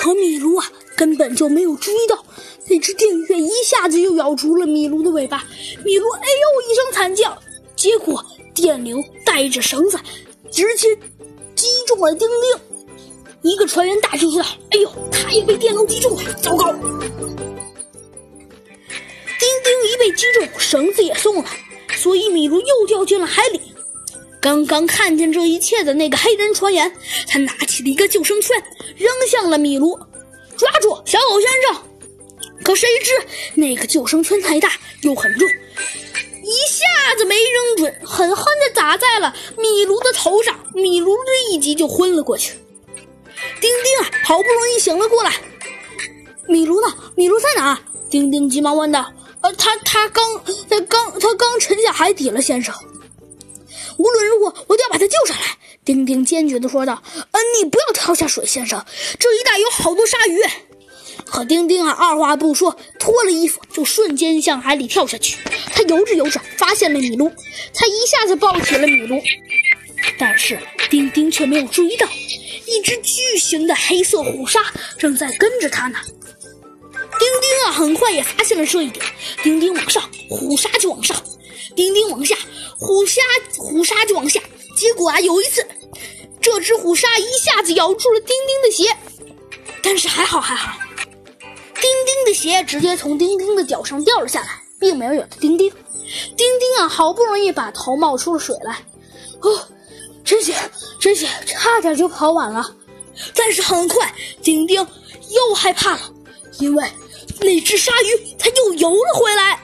可米卢啊，根本就没有注意到那只电鱼一下子就咬住了米卢的尾巴。米卢哎呦一声惨叫，结果电流带着绳子直接击中了丁丁。一个船员大声说道：“哎呦，他也被电流击中了，糟糕！”丁丁一被击中，绳子也松了，所以米卢又掉进了海里。刚刚看见这一切的那个黑人船员，他拿起了一个救生圈，扔向了米卢，抓住小狗先生。可谁知那个救生圈太大又很重，一下子没扔准，狠狠地打在了米卢的头上，米卢立即就昏了过去。丁丁啊，好不容易醒了过来，米卢呢？米卢在哪？丁丁急忙问道。呃，他他刚他刚他刚沉下海底了，先生。无论如何，我都要把他救上来。丁丁坚决地说道：“嗯，你不要跳下水，先生，这一带有好多鲨鱼。”可丁丁啊，二话不说，脱了衣服就瞬间向海里跳下去。他游着游着，发现了米卢，他一下子抱起了米卢。但是丁丁却没有注意到，一只巨型的黑色虎鲨正在跟着他呢。丁丁啊，很快也发现了这一点。丁丁往上，虎鲨就往上；丁丁往下，虎鲨虎鲨就往下。结果啊，有一次，这只虎鲨一下子咬住了丁丁的鞋，但是还好还好，丁丁的鞋直接从丁丁的脚上掉了下来，并没有咬到丁丁。丁丁啊，好不容易把头冒出了水来，哦，真险真险，差点就跑晚了。但是很快，丁丁又害怕了，因为。那只鲨鱼，它又游了回来。